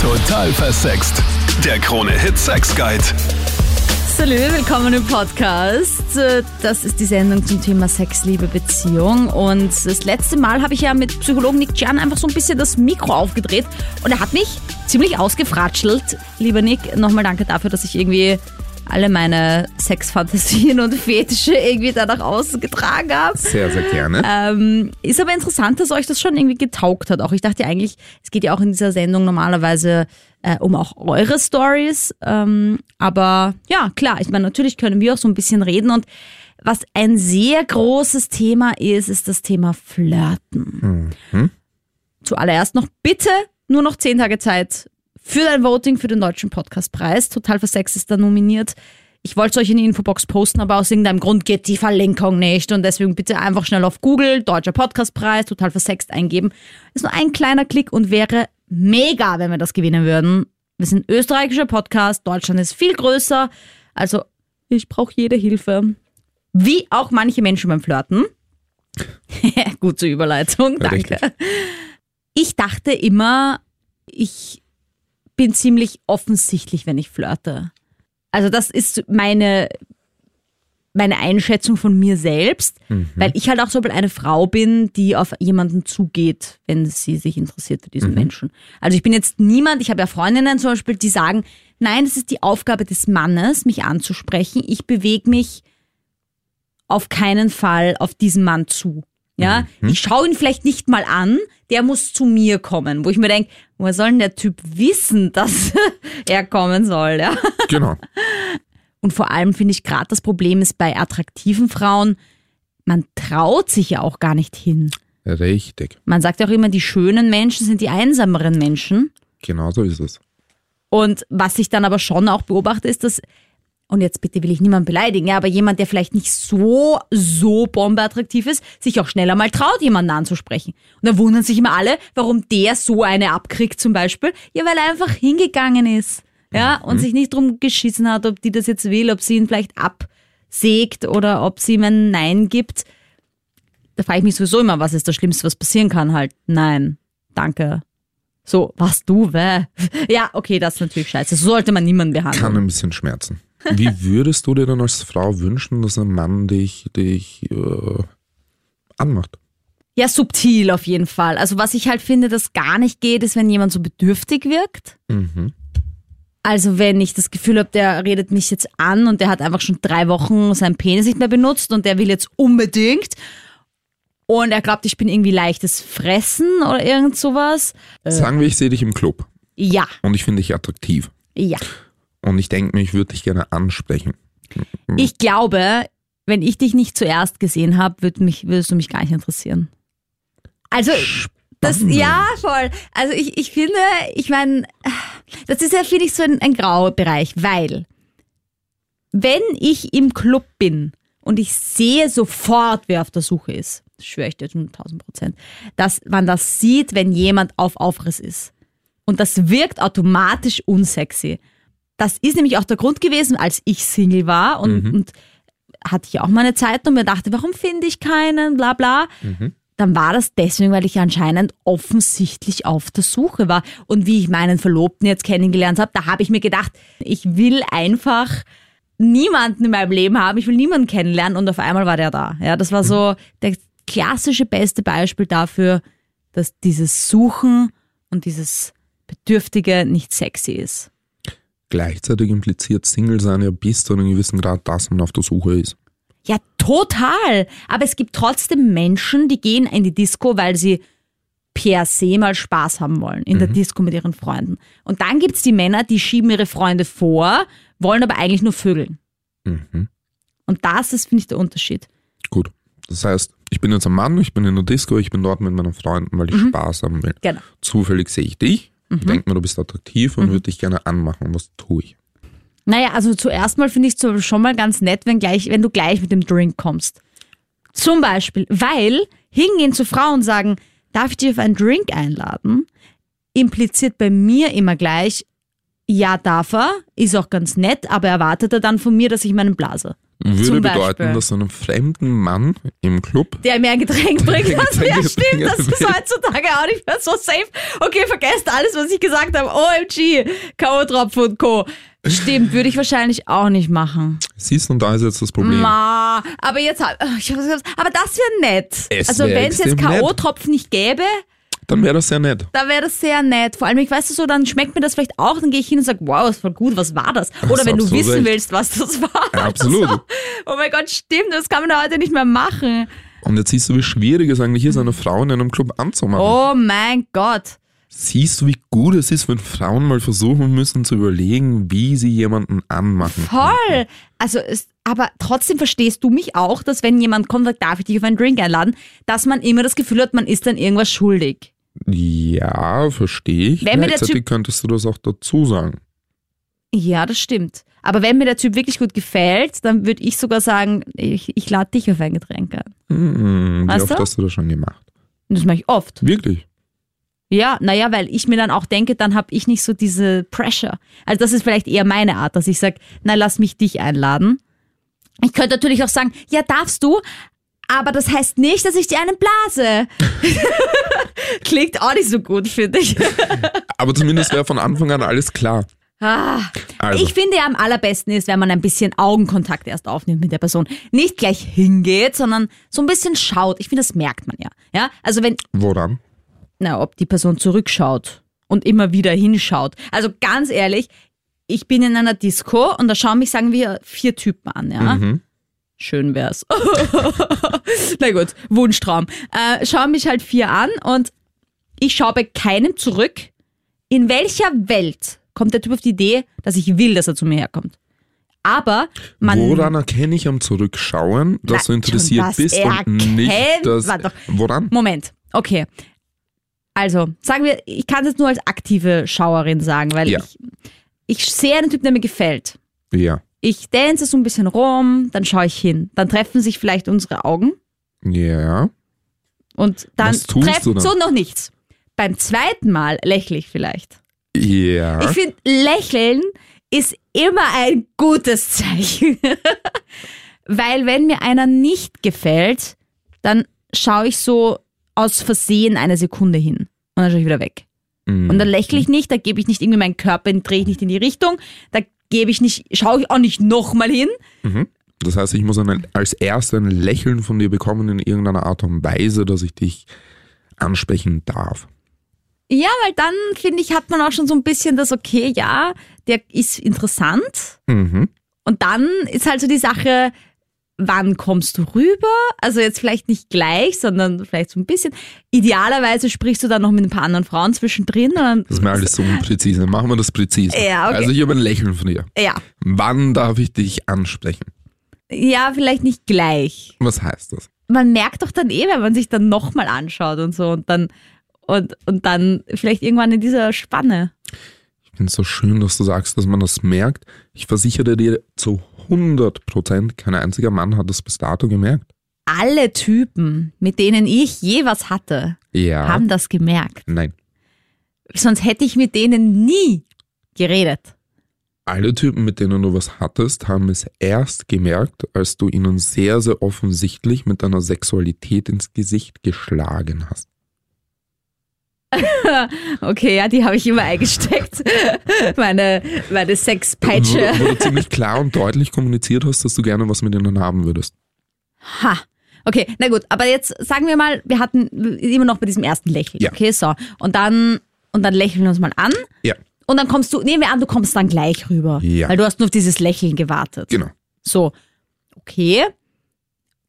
Total versext. Der Krone-Hit Sex Guide. Salü, willkommen im Podcast. Das ist die Sendung zum Thema Sex, Liebe, Beziehung. Und das letzte Mal habe ich ja mit Psychologen Nick Jan einfach so ein bisschen das Mikro aufgedreht und er hat mich ziemlich ausgefratschelt. Lieber Nick, nochmal danke dafür, dass ich irgendwie alle meine Sexfantasien und Fetische irgendwie danach ausgetragen habe. Sehr, sehr gerne. Ähm, ist aber interessant, dass euch das schon irgendwie getaugt hat. Auch ich dachte ja eigentlich, es geht ja auch in dieser Sendung normalerweise äh, um auch eure Stories. Ähm, aber ja, klar, ich meine, natürlich können wir auch so ein bisschen reden und was ein sehr großes Thema ist, ist das Thema Flirten. Mhm. Zuallererst noch bitte nur noch zehn Tage Zeit für dein Voting für den Deutschen Podcastpreis. Total Versex ist da nominiert. Ich wollte es euch in die Infobox posten, aber aus irgendeinem Grund geht die Verlinkung nicht und deswegen bitte einfach schnell auf Google Deutscher Podcastpreis, total versext eingeben. Ist nur ein kleiner Klick und wäre mega, wenn wir das gewinnen würden. Wir sind österreichischer Podcast, Deutschland ist viel größer, also ich brauche jede Hilfe. Wie auch manche Menschen beim Flirten. Gute Überleitung, danke. Richtig. Ich dachte immer, ich bin ziemlich offensichtlich, wenn ich flirte. Also das ist meine, meine Einschätzung von mir selbst, weil ich halt auch so eine Frau bin, die auf jemanden zugeht, wenn sie sich interessiert für diesen Menschen. Also ich bin jetzt niemand, ich habe ja Freundinnen zum Beispiel, die sagen, nein, es ist die Aufgabe des Mannes, mich anzusprechen. Ich bewege mich auf keinen Fall auf diesen Mann zu. Ja, ich schaue ihn vielleicht nicht mal an, der muss zu mir kommen, wo ich mir denke, woher soll denn der Typ wissen, dass er kommen soll, ja? Genau. Und vor allem finde ich gerade das Problem ist bei attraktiven Frauen, man traut sich ja auch gar nicht hin. Richtig. Man sagt ja auch immer, die schönen Menschen sind die einsameren Menschen. Genau so ist es. Und was ich dann aber schon auch beobachte, ist, dass, und jetzt bitte will ich niemanden beleidigen, ja, aber jemand, der vielleicht nicht so, so bombeattraktiv ist, sich auch schneller mal traut, jemanden anzusprechen. Und dann wundern sich immer alle, warum der so eine abkriegt zum Beispiel. Ja, weil er einfach hingegangen ist. Ja, und sich nicht drum geschissen hat, ob die das jetzt will, ob sie ihn vielleicht absägt oder ob sie ihm ein Nein gibt. Da frage ich mich sowieso immer, was ist das Schlimmste, was passieren kann? Halt, nein, danke. So, was du, weh? Ja, okay, das ist natürlich scheiße. So sollte man niemanden behandeln. Kann ein bisschen schmerzen. Wie würdest du dir dann als Frau wünschen, dass ein Mann dich, dich äh, anmacht? Ja, subtil auf jeden Fall. Also was ich halt finde, das gar nicht geht, ist, wenn jemand so bedürftig wirkt. Mhm. Also wenn ich das Gefühl habe, der redet mich jetzt an und der hat einfach schon drei Wochen seinen Penis nicht mehr benutzt und der will jetzt unbedingt und er glaubt, ich bin irgendwie leichtes Fressen oder irgend sowas. Sagen wir, ich sehe dich im Club Ja, und ich finde dich attraktiv. ja. Und ich denke mir, ich würde dich gerne ansprechen. Ich glaube, wenn ich dich nicht zuerst gesehen habe, würd mich, würdest du mich gar nicht interessieren. Also, das, ja, voll. Also ich, ich finde, ich meine, das ist ja, finde ich, so ein, ein Graubereich, weil wenn ich im Club bin und ich sehe sofort, wer auf der Suche ist, das schwöre ich dir zu 1000 Prozent, dass man das sieht, wenn jemand auf Aufriss ist. Und das wirkt automatisch unsexy. Das ist nämlich auch der Grund gewesen, als ich Single war und, und hatte ich auch mal eine Zeit und mir dachte, warum finde ich keinen, bla bla. Dann war das deswegen, weil ich anscheinend offensichtlich auf der Suche war. Und wie ich meinen Verlobten jetzt kennengelernt habe, da habe ich mir gedacht, ich will einfach niemanden in meinem Leben haben, ich will niemanden kennenlernen und auf einmal war der da. Ja, das war so der klassische beste Beispiel dafür, dass dieses Suchen und dieses Bedürftige nicht sexy ist. Gleichzeitig impliziert Single sein ja bis zu einem gewissen Grad, dass man auf der Suche ist. Ja, total. Aber es gibt trotzdem Menschen, die gehen in die Disco, weil sie per se mal Spaß haben wollen in der Disco mit ihren Freunden. Und dann gibt's die Männer, die schieben ihre Freunde vor, wollen aber eigentlich nur vögeln. Mhm. Und das ist, finde ich, der Unterschied. Gut. Das heißt, ich bin jetzt ein Mann, ich bin in der Disco, ich bin dort mit meinen Freunden, weil ich Spaß haben will. Genau. Zufällig sehe ich dich, denke mir, du bist attraktiv und würde dich gerne anmachen. Was tue ich? Naja, also zuerst mal finde ich es schon mal ganz nett, wenn, gleich, wenn du gleich mit dem Drink kommst. Zum Beispiel, weil hingehen zu Frauen und sagen, darf ich dich auf einen Drink einladen, impliziert bei mir immer gleich, ja, darf er, ist auch ganz nett, aber erwartet er dann von mir, dass ich meinen blase. Würde bedeuten, dass du einem fremden Mann im Club Der mir ein Getränk bringt. Also, ja, stimmt, das ist heutzutage auch nicht mehr so safe. Okay, vergesst alles, was ich gesagt habe. OMG, K.O.-Tropfen und Co. Stimmt, würde ich wahrscheinlich auch nicht machen. siehst und da ist jetzt das Problem. Ma, aber jetzt, hab- ich aber das wäre nett. Es also wär wenn es jetzt. K.O.-Tropfen nicht gäbe, Dann wäre das sehr nett. da wäre das sehr nett. Vor allem, ich weiß so, dann schmeckt mir das vielleicht auch, dann gehe ich hin und sage, wow, das war gut, was war das? Oder Hast wenn du wissen recht. willst, was das war. Ja, absolut. So. Oh mein Gott, stimmt, das kann man ja heute nicht mehr machen. Und jetzt siehst du, wie schwierig es eigentlich ist, eine Frau in einem Club anzumachen. Oh mein Gott. Siehst du, wie gut es ist, wenn Frauen mal versuchen müssen zu überlegen, wie sie jemanden anmachen. Voll. Also, es, aber trotzdem verstehst du mich auch, dass wenn jemand kommt und sagt, darf ich dich auf einen Drink einladen, dass man immer das Gefühl hat, man ist dann irgendwas schuldig. Ja, verstehe ich. Wenn mir der Typ- könntest du das auch dazu sagen. Ja, das stimmt. Aber wenn mir der Typ wirklich gut gefällt, dann würde ich sogar sagen, ich, ich lade dich auf ein Getränk ein. Hm, wie Weißt oft du? hast du das schon gemacht? Das mache ich oft. Wirklich? Ja, naja, weil ich mir dann auch denke, dann habe ich nicht so diese Pressure. Also das ist vielleicht eher meine Art, dass ich sage, na lass mich dich einladen. Ich könnte natürlich auch sagen, ja darfst du, aber das heißt nicht, dass ich dir einen blase. Klingt auch nicht so gut, finde ich. Aber zumindest wäre von Anfang an alles klar. Ah, Also, Ich finde ja am allerbesten ist, wenn man ein bisschen Augenkontakt erst aufnimmt mit der Person. Nicht gleich hingeht, sondern so ein bisschen schaut. Ich finde, das merkt man ja. Ja, also wenn, woran? na, ob die Person zurückschaut und immer wieder hinschaut. Also ganz ehrlich, ich bin in einer Disco und da schauen mich, sagen wir, vier Typen an, ja. Mhm. Schön wär's. Na gut, Wunschtraum. Äh, schauen mich halt vier an und ich schaue bei keinem zurück. In welcher Welt kommt der Typ auf die Idee, dass ich will, dass er zu mir herkommt? Aber man. Woran erkenne ich am Zurückschauen, dass du schon interessiert das bist und nicht erkennt- das. Warte doch. Woran? Moment, okay. Also, sagen wir, ich kann es jetzt nur als aktive Schauerin sagen, weil Ja. ich, ich sehe einen Typ, der mir gefällt. Ja. Ich dance so ein bisschen rum, dann schaue ich hin. Dann treffen sich vielleicht unsere Augen Ja. und dann dann? so noch nichts. Beim zweiten Mal lächle ich vielleicht. Ja. Ich finde, lächeln ist immer ein gutes Zeichen. Weil wenn mir einer nicht gefällt, dann schaue ich so aus Versehen eine Sekunde hin und dann schaue ich wieder weg. Mhm. Und dann lächle ich nicht, da gebe ich nicht irgendwie meinen Körper, drehe ich nicht in die Richtung, da gebe ich nicht, schaue ich auch nicht nochmal hin. Das heißt, ich muss ein, als erst ein Lächeln von dir bekommen in irgendeiner Art und Weise, dass ich dich ansprechen darf. Ja, weil dann, finde ich, hat man auch schon so ein bisschen das, okay, ja, der ist interessant. Mhm. Und dann ist halt so die Sache, wann kommst du rüber? Also jetzt vielleicht nicht gleich, sondern vielleicht so ein bisschen. Idealerweise sprichst du dann noch mit ein paar anderen Frauen zwischendrin. Und dann, Das ist mir alles so unpräzise. Machen wir das präzise. Ja, okay. Also ich habe ein Lächeln von dir. ja, Wann darf ich dich ansprechen? ja, vielleicht nicht gleich. Was heißt das? Man merkt doch dann eh, wenn man sich dann nochmal anschaut und so und dann und, und dann vielleicht irgendwann in dieser Spanne. Ich finde es so schön, dass du sagst, dass man das merkt. Ich versichere dir zu 100 Prozent, kein einziger Mann hat das bis dato gemerkt. Alle Typen, mit denen ich je was hatte, Ja. haben das gemerkt. Nein. Sonst hätte ich mit denen nie geredet. Alle Typen, mit denen du was hattest, haben es erst gemerkt, als du ihnen sehr, sehr offensichtlich mit deiner Sexualität ins Gesicht geschlagen hast. Okay, ja, die habe ich immer eingesteckt. meine meine Sexpeitsche. Wo, wo du ziemlich klar und deutlich kommuniziert hast, dass du gerne was mit ihnen haben würdest. Ha. Okay, na gut, aber jetzt sagen wir mal, wir hatten immer noch bei diesem ersten Lächeln. Ja. Okay, so. Und dann, und dann lächeln wir uns mal an. Ja, Und dann kommst du, nehmen wir an, du kommst dann gleich rüber. Ja. Weil du hast nur auf dieses Lächeln gewartet. genau. So. Okay.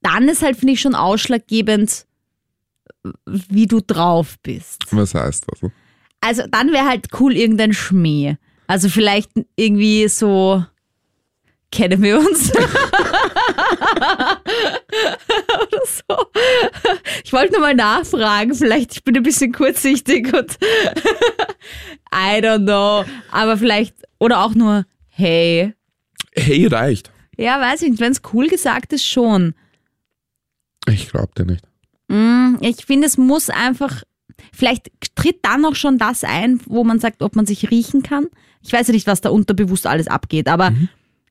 Dann ist halt, finde ich, schon ausschlaggebend, wie du drauf bist. Was heißt das? Also dann wäre halt cool irgendein Schmäh. Also vielleicht irgendwie so, kennen wir uns? Oder so. Ich wollte nur mal nachfragen, vielleicht ich bin ein bisschen kurzsichtig und I don't know. Aber vielleicht, oder auch nur, hey. Hey, reicht. Ja, weiß ich nicht, wenn es cool gesagt ist, schon. Ich glaub dir nicht. Mm, Ich finde, es muss einfach, vielleicht tritt dann auch schon das ein, wo man sagt, ob man sich riechen kann. Ich weiß ja nicht, was da unterbewusst alles abgeht, aber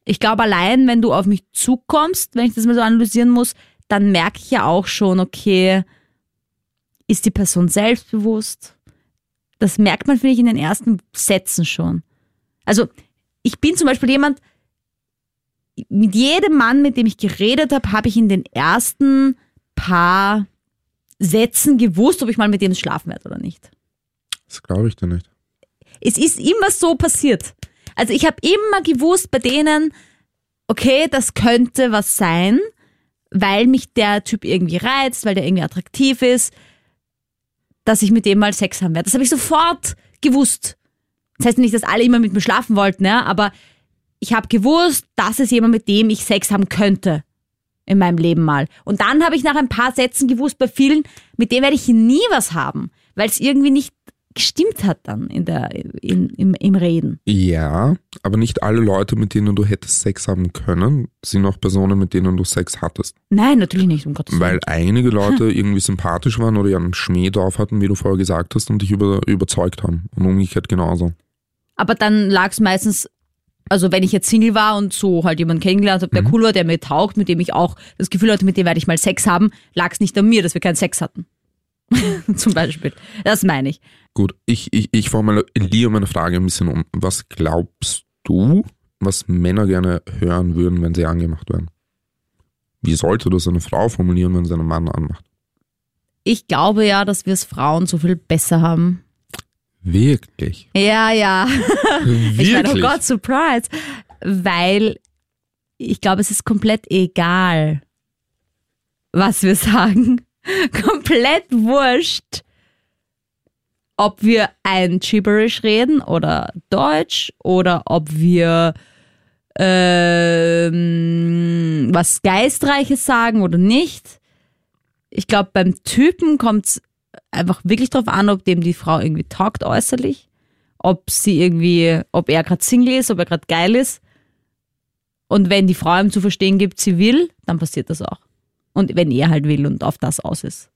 Ich glaube, allein wenn du auf mich zukommst, wenn ich das mal so analysieren muss, dann merke ich ja auch schon, okay, ist die Person selbstbewusst? Das merkt man, finde ich, in den ersten Sätzen schon. Also, ich bin zum Beispiel jemand, mit jedem Mann, mit dem ich geredet habe, habe ich in den ersten paar Sätzen gewusst, ob ich mal mit dem schlafen werde oder nicht. Das glaube ich dir nicht. Es ist immer so passiert. Also ich habe immer gewusst bei denen, okay, das könnte was sein, weil mich der Typ irgendwie reizt, weil der irgendwie attraktiv ist, dass ich mit dem mal Sex haben werde. Das habe ich sofort gewusst. Das heißt nicht, dass alle immer mit mir schlafen wollten, ja, aber ich habe gewusst, das ist jemand, mit dem ich Sex haben könnte in meinem Leben mal. Und dann habe ich nach ein paar Sätzen gewusst, bei vielen, mit dem werde ich nie was haben, weil es irgendwie nicht gestimmt hat dann in der, in, im, im Reden. Ja, aber nicht alle Leute, mit denen du hättest Sex haben können, sind auch Personen, mit denen du Sex hattest. Nein, natürlich nicht, um Gottes Willen. Weil einige Leute irgendwie sympathisch waren oder ihren Schmäh drauf hatten, wie du vorher gesagt hast, und dich über, überzeugt haben. Und umgekehrt genauso. Aber dann lag es meistens, also wenn ich jetzt Single war und so halt jemanden kennengelernt habe, der cool war, der mir taugt, mit dem ich auch das Gefühl hatte, mit dem werde ich mal Sex haben, lag es nicht an mir, dass wir keinen Sex hatten. Zum Beispiel. Das meine ich. Gut, ich, ich, ich formuliere meine Frage ein bisschen um. Was glaubst du, was Männer gerne hören würden, wenn sie angemacht werden? Wie sollte das eine Frau formulieren, wenn sie einen Mann anmacht? Ich glaube ja, dass wir es Frauen so viel besser haben. Wirklich? Ja, ja. Ich meine, oh Wirklich? Gott, Surprise. Weil ich glaube, es ist komplett egal, was wir sagen. komplett wurscht, ob wir ein Gibberish reden oder Deutsch oder ob wir ähm, was Geistreiches sagen oder nicht. Ich glaube, beim Typen kommt es einfach wirklich darauf an, ob dem die Frau irgendwie taugt äußerlich, ob sie irgendwie, ob er gerade Single ist, ob er gerade geil ist. Und wenn die Frau ihm zu verstehen gibt, sie will, dann passiert das auch. Und wenn er halt will und auf das aus ist.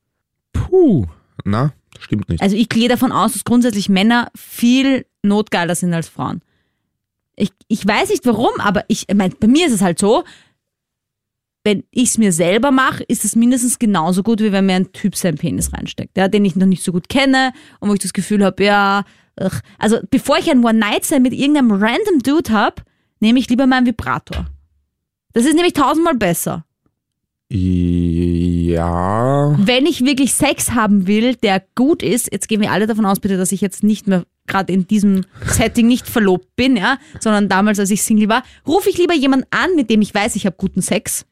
Puh, na, stimmt nicht. Also ich gehe davon aus, dass grundsätzlich Männer viel notgeiler sind als Frauen. Ich, ich weiß nicht warum, aber ich, ich mein, bei mir ist es halt so, wenn ich es mir selber mache, ist es mindestens genauso gut, wie wenn mir ein Typ seinen Penis reinsteckt, ja, den ich noch nicht so gut kenne und wo ich das Gefühl habe, ja, ach. also bevor ich ein One-Night-Stand mit irgendeinem random Dude habe, nehme ich lieber meinen Vibrator. Das ist nämlich tausendmal besser. Ja, wenn ich wirklich Sex haben will, der gut ist, jetzt gehen wir alle davon aus, bitte, dass ich jetzt nicht mehr gerade in diesem Setting nicht verlobt bin, ja, sondern damals, als ich Single war, rufe ich lieber jemanden an, mit dem ich weiß, ich habe guten Sex,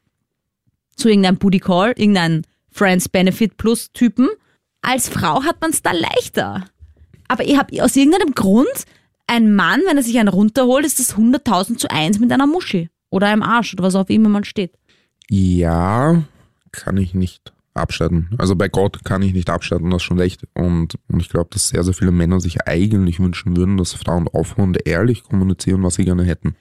zu irgendeinem Booty Call, irgendeinem Friends Benefit Plus Typen. Als Frau hat man es da leichter. Aber ich habe aus irgendeinem Grund, ein Mann, wenn er sich einen runterholt, ist das 100.000 zu 1 mit einer Muschel oder einem Arsch oder was auch immer man steht. ja, kann ich nicht abstatten. Also bei Gott kann ich nicht abstatten, das ist schon recht. Und, und ich glaube, dass sehr, sehr viele Männer sich eigentlich wünschen würden, dass Frauen offen und ehrlich kommunizieren, was sie gerne hätten.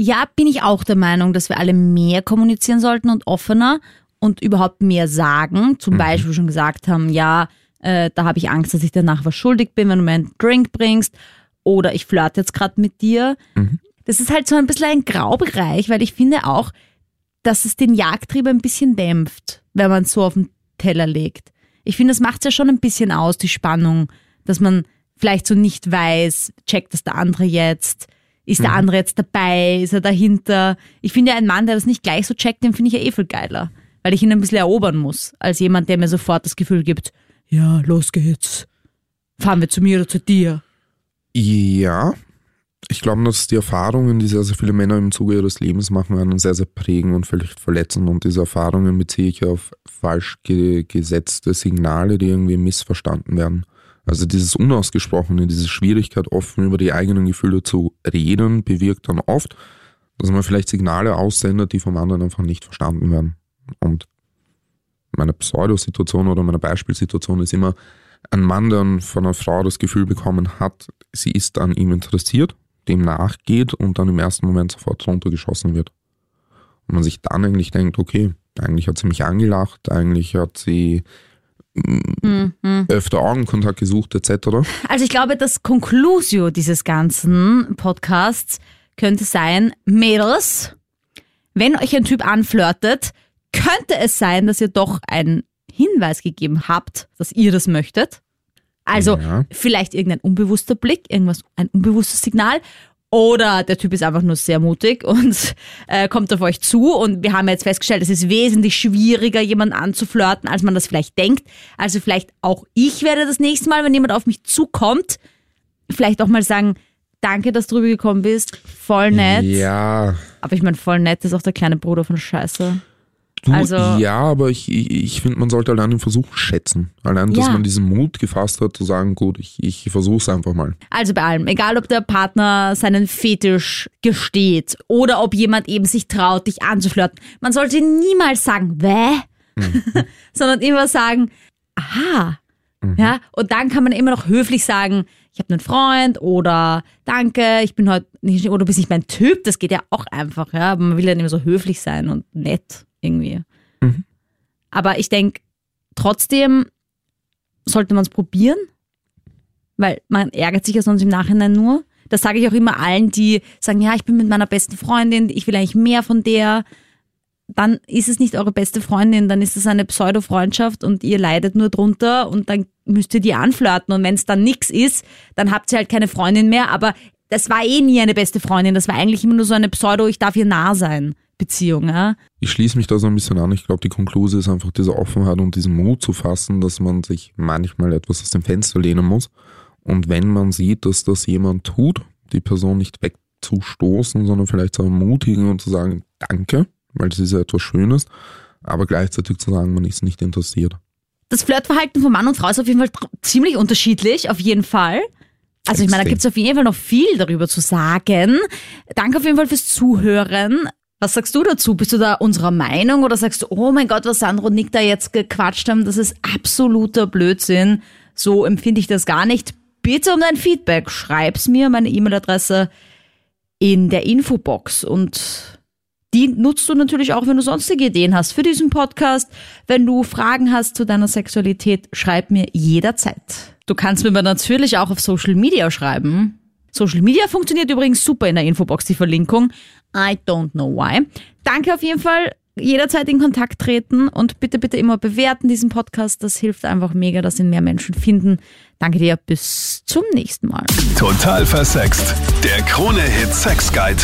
Ja, bin ich auch der Meinung, dass wir alle mehr kommunizieren sollten und offener und überhaupt mehr sagen. Zum Beispiel schon gesagt haben, ja, äh, da habe ich Angst, dass ich danach was schuldig bin, wenn du mir einen Drink bringst. Oder ich flirte jetzt gerade mit dir. Das ist halt so ein bisschen ein Graubereich, weil ich finde auch, dass es den Jagdtrieb ein bisschen dämpft, wenn man es so auf den Teller legt. Ich finde, das macht ja schon ein bisschen aus, die Spannung, dass man vielleicht so nicht weiß, checkt das der andere jetzt, ist der andere jetzt dabei, ist er dahinter. Ich finde ja, ein Mann, der das nicht gleich so checkt, den finde ich ja eh viel geiler, weil ich ihn ein bisschen erobern muss, als jemand, der mir sofort das Gefühl gibt, ja, los geht's. Fahren wir zu mir oder zu dir. Ja, ich glaube, dass die Erfahrungen, die sehr, sehr viele Männer im Zuge ihres Lebens machen, einen sehr, sehr prägen und vielleicht verletzen. Und diese Erfahrungen beziehe ich auf falsch ge gesetzte Signale, die irgendwie missverstanden werden. Also dieses Unausgesprochene, diese Schwierigkeit, offen über die eigenen Gefühle zu reden, bewirkt dann oft, dass man vielleicht Signale aussendet, die vom anderen einfach nicht verstanden werden. Und meine Pseudosituation oder meine Beispielsituation ist immer, ein Mann, der von einer Frau das Gefühl bekommen hat, sie ist an ihm interessiert, dem nachgeht und dann im ersten Moment sofort runtergeschossen wird. Und man sich dann eigentlich denkt, okay, eigentlich hat sie mich angelacht, eigentlich hat sie mm, öfter Augenkontakt gesucht etc. Also ich glaube, das Conclusio dieses ganzen Podcasts könnte sein, Mädels, wenn euch ein Typ anflirtet, könnte es sein, dass ihr doch einen Hinweis gegeben habt, dass ihr das möchtet. Also Ja. vielleicht irgendein unbewusster Blick, irgendwas, ein unbewusstes Signal. Oder der Typ ist einfach nur sehr mutig und äh, kommt auf euch zu. Und wir haben jetzt festgestellt, es ist wesentlich schwieriger, jemanden anzuflirten, als man das vielleicht denkt. Also vielleicht auch ich werde das nächste Mal, wenn jemand auf mich zukommt, vielleicht auch mal sagen, danke, dass du drüber gekommen bist. Voll nett. Ja, Aber ich meine, voll nett ist auch der kleine Bruder von Scheiße. Du, Also- ja, aber ich, ich, ich finde, man sollte allein den Versuch schätzen. Allein, dass Ja. man diesen Mut gefasst hat, zu sagen, gut, ich, ich versuche es einfach mal. Also bei allem, egal ob der Partner seinen Fetisch gesteht oder ob jemand eben sich traut, dich anzuflirten. Man sollte niemals sagen, wä? Sondern immer sagen, aha. Ja, und dann kann man immer noch höflich sagen, ich habe einen Freund oder danke, ich bin heute nicht, oder du bist nicht mein Typ, das geht ja auch einfach, ja. Aber man will ja nicht immer so höflich sein und nett irgendwie. Aber ich denke, trotzdem sollte man es probieren, weil man ärgert sich ja sonst im Nachhinein nur. Das sage ich auch immer allen, die sagen, ja, ich bin mit meiner besten Freundin, ich will eigentlich mehr von der. Dann ist es nicht eure beste Freundin, dann ist es eine Pseudo-Freundschaft und ihr leidet nur drunter und dann müsst ihr die anflirten und wenn es dann nichts ist, dann habt ihr halt keine Freundin mehr, aber das war eh nie eine beste Freundin, das war eigentlich immer nur so eine Pseudo, ich darf ihr nah sein Beziehung, ja. Ich schließe mich da so ein bisschen an. Ich glaube, die Konklusion ist einfach diese Offenheit und diesen Mut zu fassen, dass man sich manchmal etwas aus dem Fenster lehnen muss. Und wenn man sieht, dass das jemand tut, die Person nicht wegzustoßen, sondern vielleicht zu ermutigen und zu sagen, danke, weil das ist ja etwas Schönes, aber gleichzeitig zu sagen, man ist nicht interessiert. Das Flirtverhalten von Mann und Frau ist auf jeden Fall ziemlich unterschiedlich, auf jeden Fall. Also ich meine, da gibt es auf jeden Fall noch viel darüber zu sagen. Danke auf jeden Fall fürs Zuhören. Was sagst du dazu? Bist du da unserer Meinung oder sagst du, oh mein Gott, was Sandro und Nick da jetzt gequatscht haben, das ist absoluter Blödsinn. So empfinde ich das gar nicht. Bitte um dein Feedback. Schreib's mir, meine E-Mail-Adresse in der Infobox und die nutzt du natürlich auch, wenn du sonstige Ideen hast für diesen Podcast. Wenn du Fragen hast zu deiner Sexualität, schreib mir jederzeit. Du kannst mir aber natürlich auch auf Social Media schreiben. Social Media funktioniert übrigens super in der Infobox, die Verlinkung. I don't know why. Danke auf jeden Fall. Jederzeit in Kontakt treten und bitte, bitte immer bewerten diesen Podcast. Das hilft einfach mega, dass ihn mehr Menschen finden. Danke dir. Bis zum nächsten Mal. Total versext. Der Krone-Hit Sex Guide.